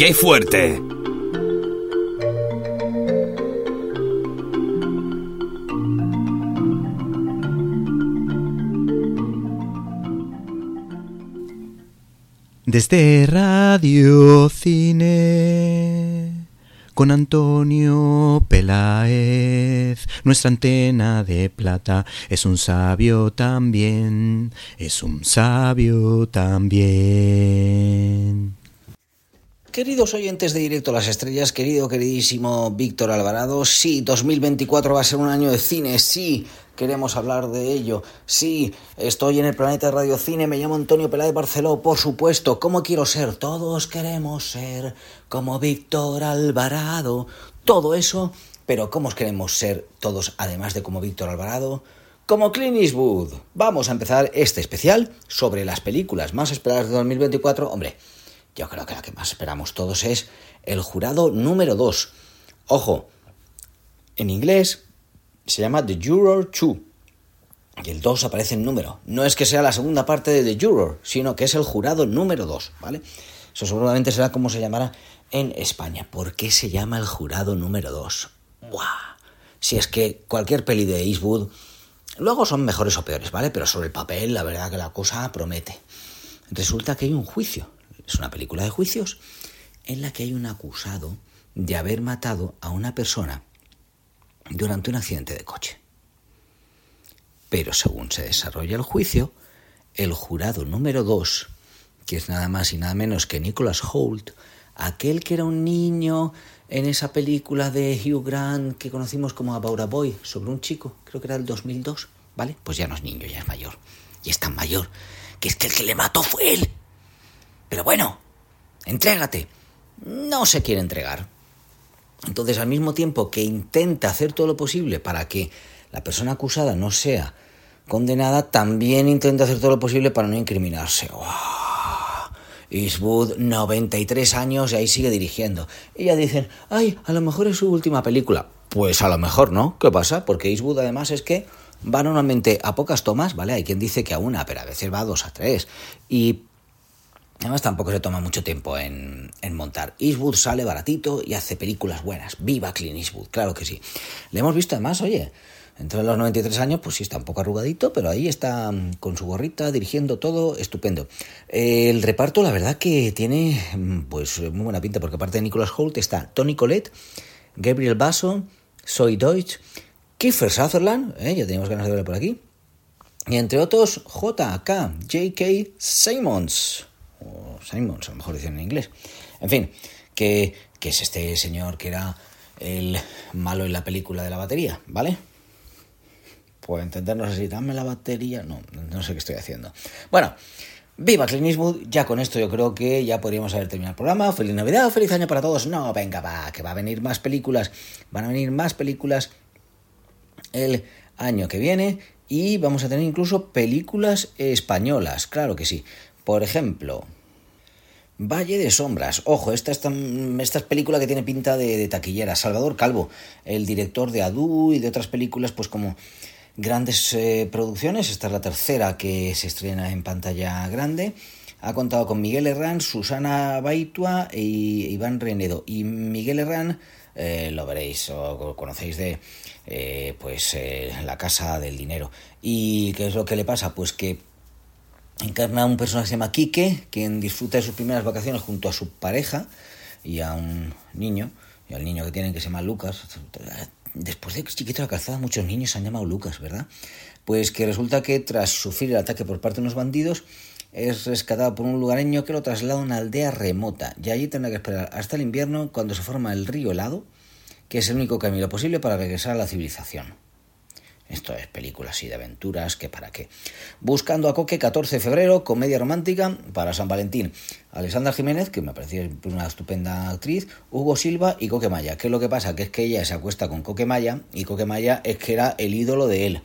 ¡Qué fuerte! Desde Radio Cine con Antonio Peláez, nuestra antena de plata es un sabio también, es un sabio también. Queridos oyentes de Directo a las Estrellas, querido, queridísimo Víctor Alvarado, sí, 2024 va a ser un año de cine, sí, queremos hablar de ello, sí, estoy en el planeta de Radio Cine, me llamo Antonio Peláez Barceló, por supuesto, ¿cómo quiero ser? Todos queremos ser como Víctor Alvarado, todo eso, pero ¿cómo queremos ser todos, además de como Víctor Alvarado? Como Clint Eastwood. Vamos a empezar este especial sobre las películas más esperadas de 2024, hombre yo creo que la que más esperamos todos es el jurado número 2. Ojo, en inglés se llama The Juror 2. Y el 2 aparece en número. No es que sea la segunda parte de The Juror, sino que es el jurado número 2, ¿vale? Eso seguramente será como se llamará en España. ¿Por qué se llama el jurado número 2? ¡Buah! Si es que cualquier peli de Eastwood, luego son mejores o peores, ¿vale? Pero sobre el papel, la verdad que la cosa promete. Resulta que hay un juicio es una película de juicios en la que hay un acusado de haber matado a una persona durante un accidente de coche. Pero según se desarrolla el juicio, el jurado número dos, que es nada más y nada menos que Nicholas Holt, aquel que era un niño en esa película de Hugh Grant que conocimos como About a Boy, sobre un chico, creo que era del 2002, ¿vale? Pues ya no es niño, ya es mayor. Y es tan mayor que es que el que le mató fue él. Pero bueno, entrégate. No se quiere entregar. Entonces, al mismo tiempo que intenta hacer todo lo posible para que la persona acusada no sea condenada, también intenta hacer todo lo posible para no incriminarse. ¡Wow! Eastwood, 93 años y ahí sigue dirigiendo. Y ya dicen, ay, a lo mejor es su última película. Pues a lo mejor no. ¿Qué pasa? Porque Eastwood además es que va normalmente a pocas tomas, ¿vale? Hay quien dice que a una, pero a veces va a dos a tres. Y Además tampoco se toma mucho tiempo en, montar. Eastwood sale baratito y hace películas buenas. Viva Clint Eastwood, claro que sí. Le hemos visto además, oye, entre los 93 años, pues sí está un poco arrugadito, pero ahí está mm, con su gorrita, dirigiendo todo, estupendo. el reparto, la verdad que tiene mm, pues muy buena pinta, porque aparte de Nicholas Holt está Tony Collette, Gabriel Basso, Zoe Deutsch, Kiefer Sutherland, ¿eh? ya teníamos ganas de verlo por aquí, y entre otros J.K. J.K. Simmons Simons, a lo mejor dicen en inglés. En fin, que, es este señor que era el malo en la película de la batería, ¿vale? Pues entendernos así, dame la batería, no, no sé qué estoy haciendo. Bueno, viva Clint Eastwood, ya con esto yo creo que ya podríamos haber terminado el programa. Feliz Navidad, feliz año para todos. No, venga, va, que va a venir más películas, van a venir más películas el año que viene y vamos a tener incluso películas españolas, claro que sí. Por ejemplo, Valle de Sombras. Ojo, esta, esta, esta película que tiene pinta de, taquillera. Salvador Calvo, el director de Adu y de otras películas, pues como grandes eh, producciones. Esta es la tercera que se estrena en pantalla grande. Ha contado con Miguel Herrán, Susana Baitua e Iván Renedo. Y Miguel Herrán, eh, lo veréis o conocéis de eh, pues La Casa del Dinero. ¿Y qué es lo que le pasa? Pues que encarna a un personaje que se llama Quique, quien disfruta de sus primeras vacaciones junto a su pareja y a un niño, y al niño que tienen que se llama Lucas. Después de chiquito la calzada, muchos niños se han llamado Lucas, ¿verdad? Pues que resulta que tras sufrir el ataque por parte de unos bandidos, es rescatado por un lugareño que lo traslada a una aldea remota y allí tendrá que esperar hasta el invierno cuando se forma el río helado, que es el único camino posible para regresar a la civilización. Esto es película así de aventuras, que para qué. Buscando a Coque, 14 de febrero, comedia romántica para San Valentín. Alessandra Jiménez, que me parecía una estupenda actriz, Hugo Silva y Coque Maya. ¿Qué es lo que pasa? Que es que ella se acuesta con Coque Maya y Coque Maya es que era el ídolo de él.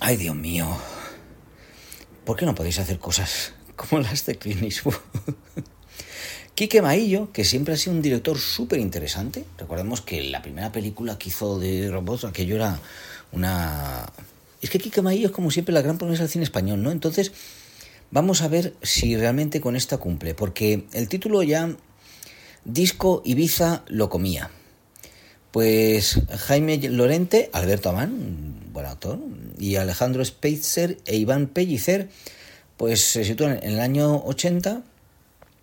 Ay, Dios mío. ¿Por qué no podéis hacer cosas como las de Clint Eastwood? Quique Maillo, que siempre ha sido un director súper interesante. Recordemos que la primera película que hizo de robots, aquello era una... Es que Quique Maillo es como siempre la gran promesa del cine español, ¿no? Entonces, vamos a ver si realmente con esta cumple, porque el título ya, Disco Ibiza lo comía. Pues Jaime Lorente, Alberto Amán, buen actor, y Alejandro Speitzer e Iván Pellicer, pues se sitúan en el año 80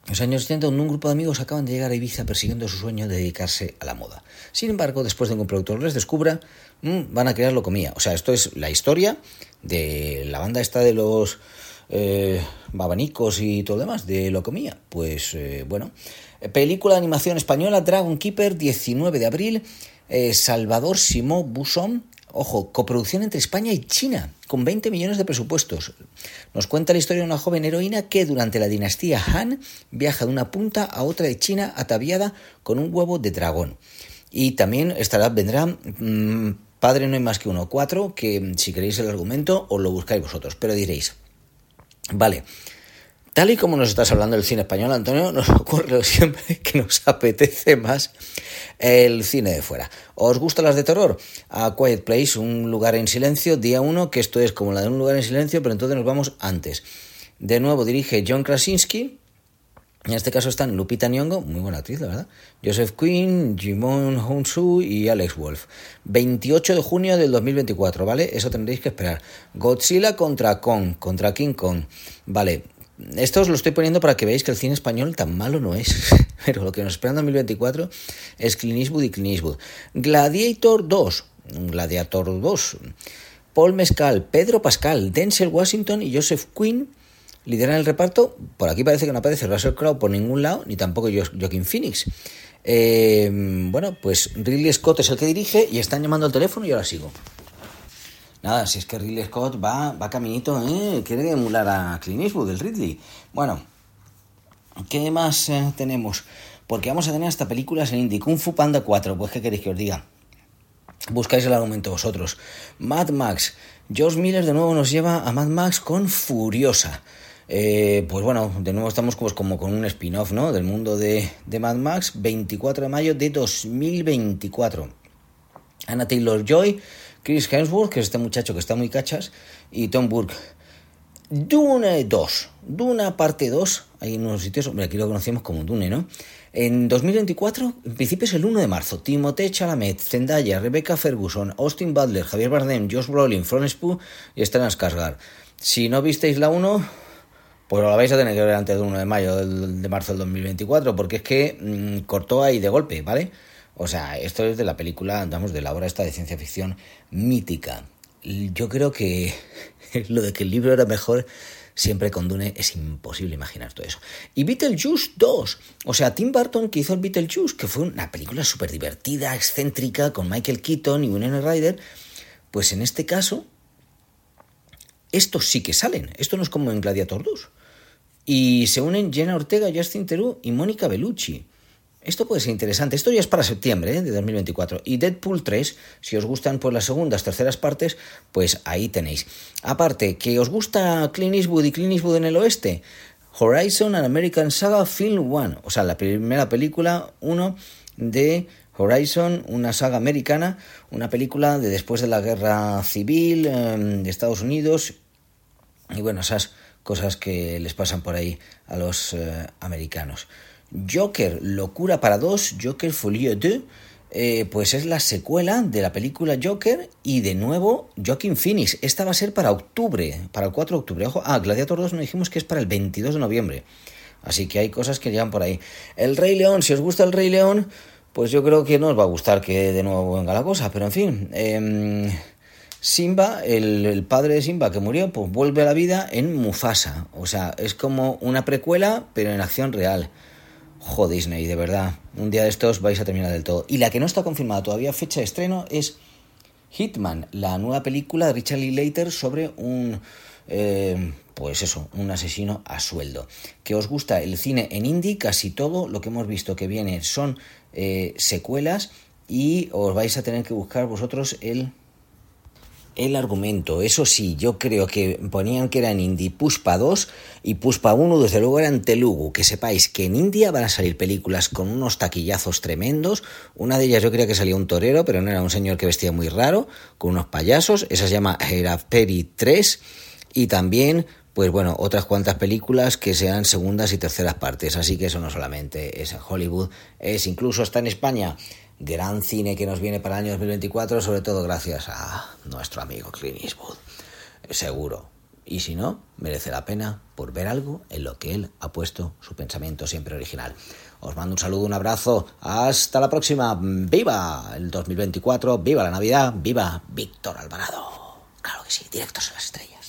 en los años 70, un grupo de amigos acaban de llegar a Ibiza persiguiendo su sueño de dedicarse a la moda. Sin embargo, después de que un productor les descubra, mm, van a crear Locomía. O sea, esto es la historia de la banda esta de los eh, babanicos y todo lo demás, de Locomía. Pues eh, bueno, película de animación española, Dragon Keeper, 19 de abril, eh, Salvador Simó Busón, Ojo, coproducción entre España y China, con 20 millones de presupuestos. Nos cuenta la historia de una joven heroína que durante la dinastía Han viaja de una punta a otra de China ataviada con un huevo de dragón. Y también estará, vendrá mm, Padre no hay más que uno, cuatro, que si queréis el argumento os lo buscáis vosotros. Pero diréis, vale, Tal y como nos estás hablando del cine español, Antonio, nos ocurre siempre que nos apetece más el cine de fuera. ¿Os gustan las de terror? A Quiet Place, un lugar en silencio, día uno, que esto es como la de un lugar en silencio, pero entonces nos vamos antes. De nuevo dirige John Krasinski. En este caso están Lupita Nyong'o, muy buena actriz, la verdad. Joseph Quinn, Jimon Hounsou y Alex Wolf. 28 de junio del 2024, ¿vale? Eso tendréis que esperar. Godzilla contra Kong, contra King Kong. Vale, esto os lo estoy poniendo para que veáis que el cine español tan malo no es. Pero lo que nos espera en 2024 es Clint Eastwood y Clint Eastwood. Gladiator 2. Gladiator 2. Paul Mescal, Pedro Pascal, Denzel Washington y Joseph Quinn lideran el reparto. Por aquí parece que no aparece Russell Crowe por ningún lado, ni tampoco Joaquin Phoenix. Eh, bueno, pues Ridley Scott es el que dirige y están llamando al teléfono y ahora sigo. Nada, si es que Ridley Scott va, va caminito, ¿eh? Quiere emular a Clint Eastwood, el Ridley. Bueno, ¿qué más eh, tenemos? Porque vamos a tener hasta películas en indie. Kung Fu Panda 4, pues ¿qué queréis que os diga? Buscáis el argumento vosotros. Mad Max. George Miller de nuevo nos lleva a Mad Max con Furiosa. Eh, pues bueno, de nuevo estamos pues como con un spin-off, ¿no? Del mundo de, de Mad Max, 24 de mayo de 2024. Anna Taylor Joy Chris Hemsworth, que es este muchacho que está muy cachas, y Tom Burke. Dune 2, Duna parte 2, hay unos sitios, hombre, aquí lo conocemos como Dune, ¿no? En 2024, en principio es el 1 de marzo, Timothée Chalamet, Zendaya, Rebecca Ferguson, Austin Butler, Javier Bardem, Josh Brolin, Florence Pugh y Stellan Skarsgård. Si no visteis la 1, pues la vais a tener que ver antes del 1 de mayo de marzo del 2024, porque es que mm, cortó ahí de golpe, ¿vale? O sea, esto es de la película, andamos de la obra esta de ciencia ficción mítica. Yo creo que lo de que el libro era mejor siempre con Dune es imposible imaginar todo eso. Y Beetlejuice 2, o sea, Tim Burton que hizo el Beetlejuice, que fue una película súper divertida, excéntrica, con Michael Keaton y Winona Ryder, pues en este caso, estos sí que salen. Esto no es como en Gladiator 2. Y se unen Jenna Ortega, Justin Theroux y Mónica Bellucci. Esto puede ser interesante. Esto ya es para septiembre ¿eh? de 2024. Y Deadpool 3, si os gustan pues las segundas, terceras partes, pues ahí tenéis. Aparte, que os gusta Clint Eastwood y Clint Eastwood en el oeste, Horizon and American Saga Film 1, o sea, la primera película 1 de Horizon, una saga americana, una película de después de la guerra civil em, de Estados Unidos y bueno, esas cosas que les pasan por ahí a los eh, americanos. Joker, Locura para dos, Joker Folie 2, eh, pues es la secuela de la película Joker y de nuevo Joaquin Phoenix. Esta va a ser para octubre, para el 4 de octubre. Ojo, ah, Gladiator 2 nos dijimos que es para el 22 de noviembre. Así que hay cosas que llegan por ahí. El Rey León, si os gusta el Rey León, pues yo creo que no os va a gustar que de nuevo venga la cosa. Pero en fin, eh, Simba, el, padre de Simba que murió, pues vuelve a la vida en Mufasa. O sea, es como una precuela, pero en acción real. Jo, Disney, de verdad. Un día de estos vais a terminar del todo. Y la que no está confirmada todavía fecha de estreno es Hitman, la nueva película de Richard Later sobre un... Eh, pues eso, un asesino a sueldo. Que os gusta el cine en indie, casi todo lo que hemos visto que viene son eh, secuelas y os vais a tener que buscar vosotros el el argumento. Eso sí, yo creo que ponían que era en Indie Puspa 2 y Puspa 1 desde luego era en Telugu. Que sepáis que en India van a salir películas con unos taquillazos tremendos. Una de ellas yo creía que salía un torero, pero no era un señor que vestía muy raro, con unos payasos. Esa se llama Heraperi 3. Y también pues bueno, otras cuantas películas que sean segundas y terceras partes. Así que eso no solamente es en Hollywood, es incluso está en España gran cine que nos viene para el año 2024, sobre todo gracias a nuestro amigo Clint Eastwood. Seguro. Y si no, merece la pena por ver algo en lo que él ha puesto su pensamiento siempre original. Os mando un saludo, un abrazo. Hasta la próxima. ¡Viva el 2024! ¡Viva la Navidad! ¡Viva Víctor Alvarado! Claro que sí, directos a las estrellas.